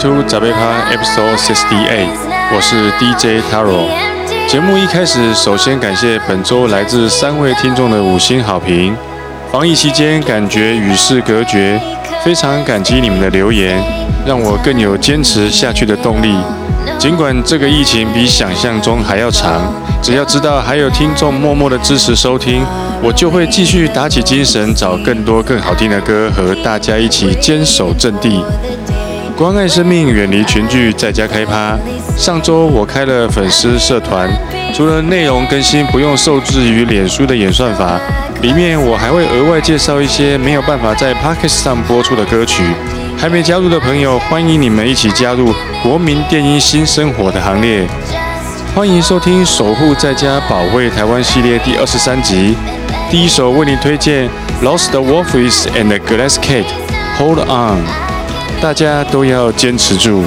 To Zabeka Episode Sixty Eight，我是 DJ Taro。节目一开始，首先感谢本周来自三位听众的五星好评。防疫期间感觉与世隔绝，非常感激你们的留言，让我更有坚持下去的动力。尽管这个疫情比想象中还要长，只要知道还有听众默默的支持收听，我就会继续打起精神，找更多更好听的歌，和大家一起坚守阵地。关爱生命，远离群聚，在家开趴。上周我开了粉丝社团，除了内容更新不用受制于脸书的演算法，里面我还会额外介绍一些没有办法在 p o c k e t 上播出的歌曲。还没加入的朋友，欢迎你们一起加入国民电音新生活的行列。欢迎收听《守护在家保卫台湾》系列第二十三集。第一首为您推荐 Lost Wolfies and Glass Cat，Hold On。大家都要坚持住。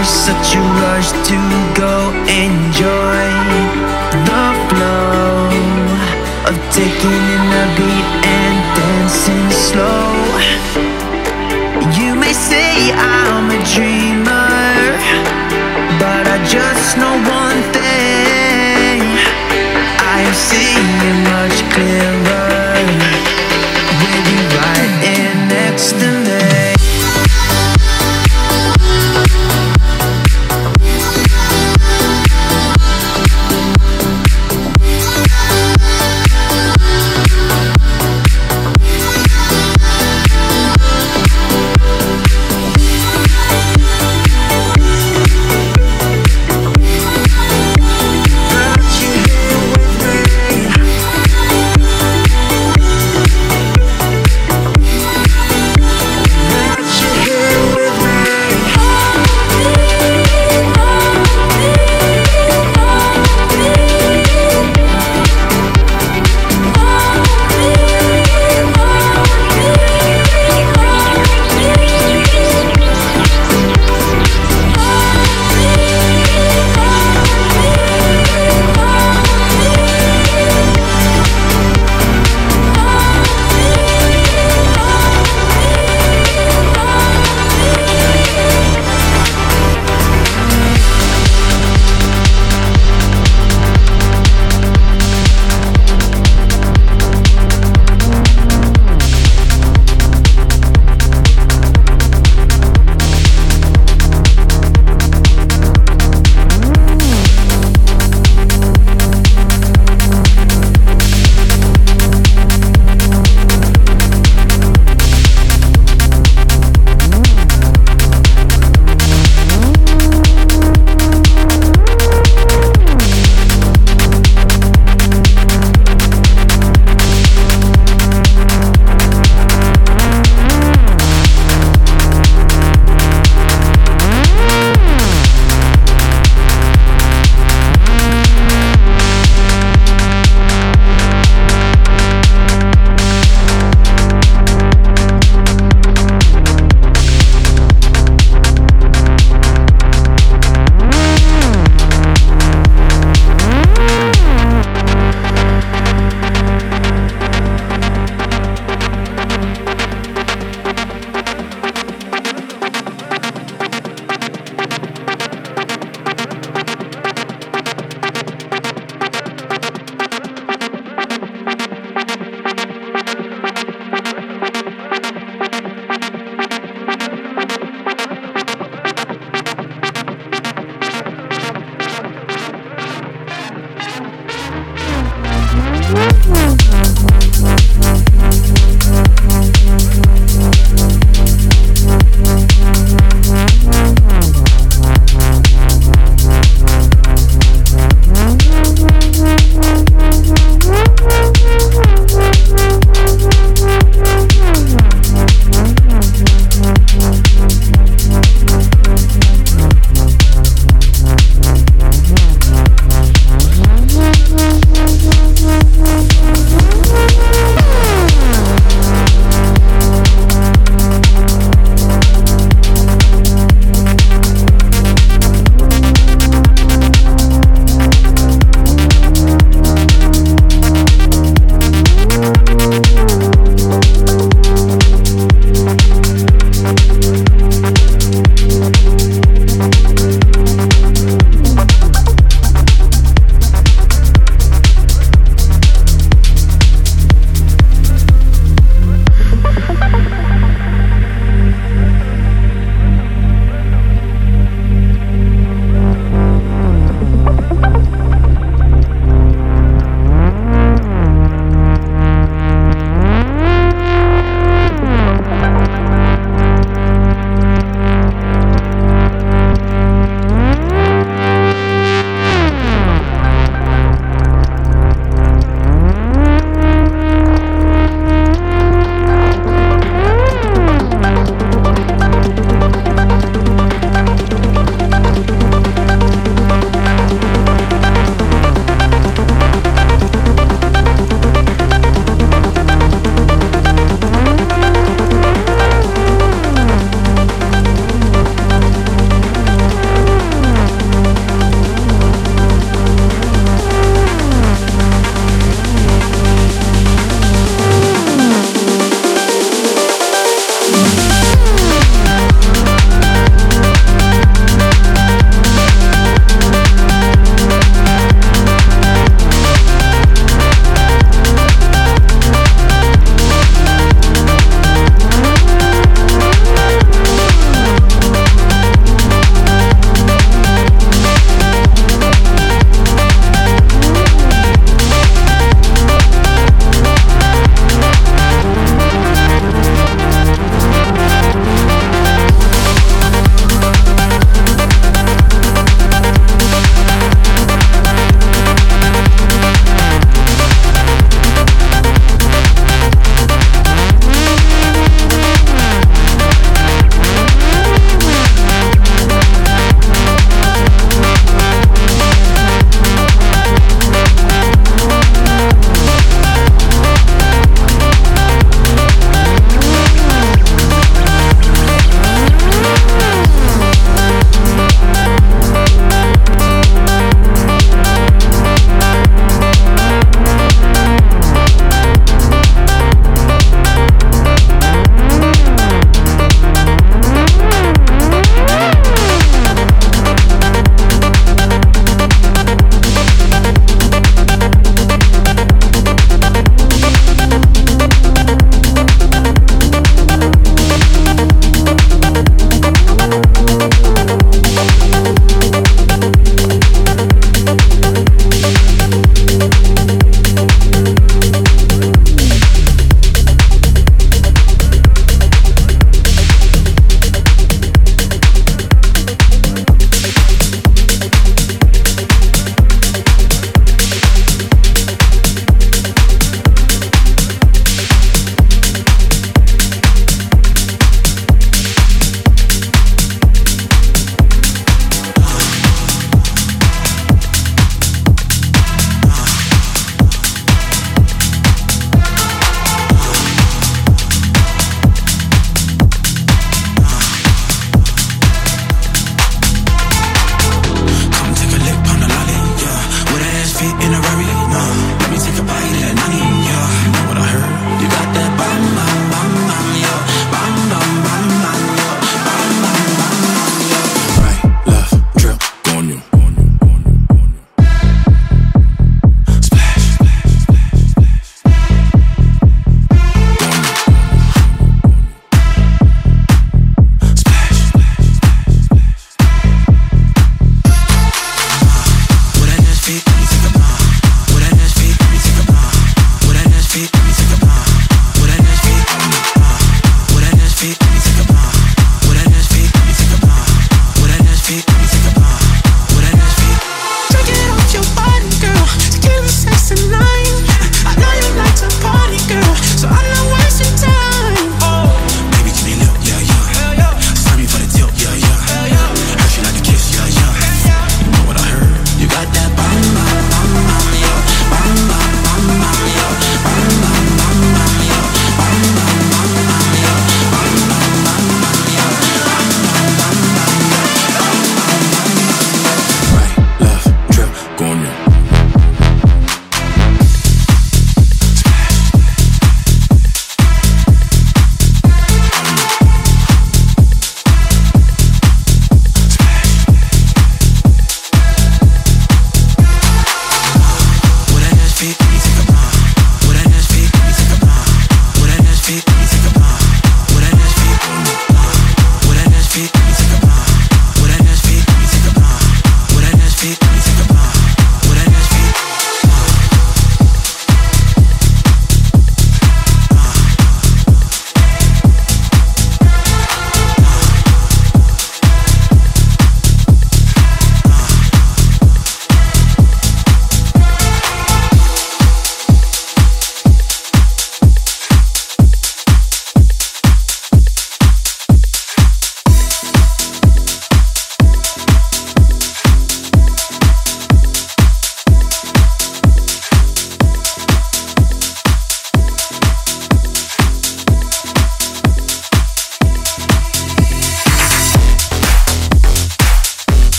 rush, such a rush to go.